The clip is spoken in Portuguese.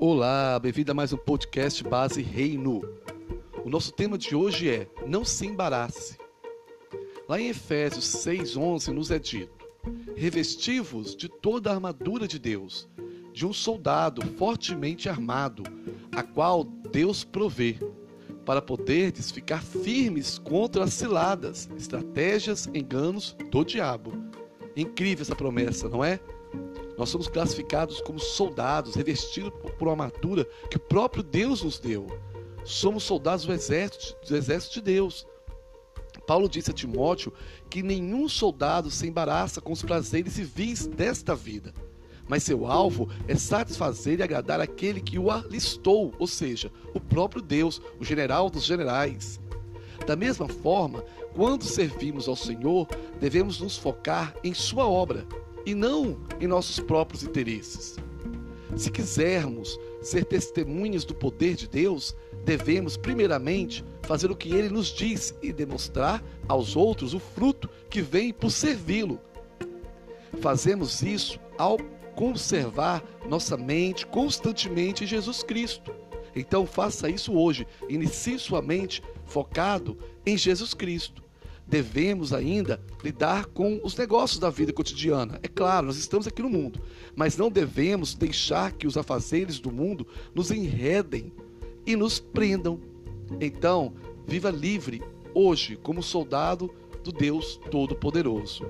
Olá, bem-vindo a mais um podcast Base Reino. O nosso tema de hoje é Não se embarace. Lá em Efésios 6,11 nos é dito: Revestivos de toda a armadura de Deus, de um soldado fortemente armado, a qual Deus provê, para poderdes ficar firmes contra as ciladas, estratégias, enganos do diabo. Incrível essa promessa, não é? Nós somos classificados como soldados, revestidos por uma armadura que o próprio Deus nos deu. Somos soldados do exército, do exército de Deus. Paulo disse a Timóteo que nenhum soldado se embaraça com os prazeres civis desta vida, mas seu alvo é satisfazer e agradar aquele que o alistou, ou seja, o próprio Deus, o general dos generais. Da mesma forma, quando servimos ao Senhor, devemos nos focar em Sua obra e não em nossos próprios interesses. Se quisermos ser testemunhas do poder de Deus, devemos, primeiramente, fazer o que ele nos diz e demonstrar aos outros o fruto que vem por servi-lo. Fazemos isso ao conservar nossa mente constantemente em Jesus Cristo. Então faça isso hoje. Inicie sua mente focado em Jesus Cristo devemos ainda lidar com os negócios da vida cotidiana. É claro, nós estamos aqui no mundo, mas não devemos deixar que os afazeres do mundo nos enredem e nos prendam. Então, viva livre hoje como soldado do Deus Todo-Poderoso.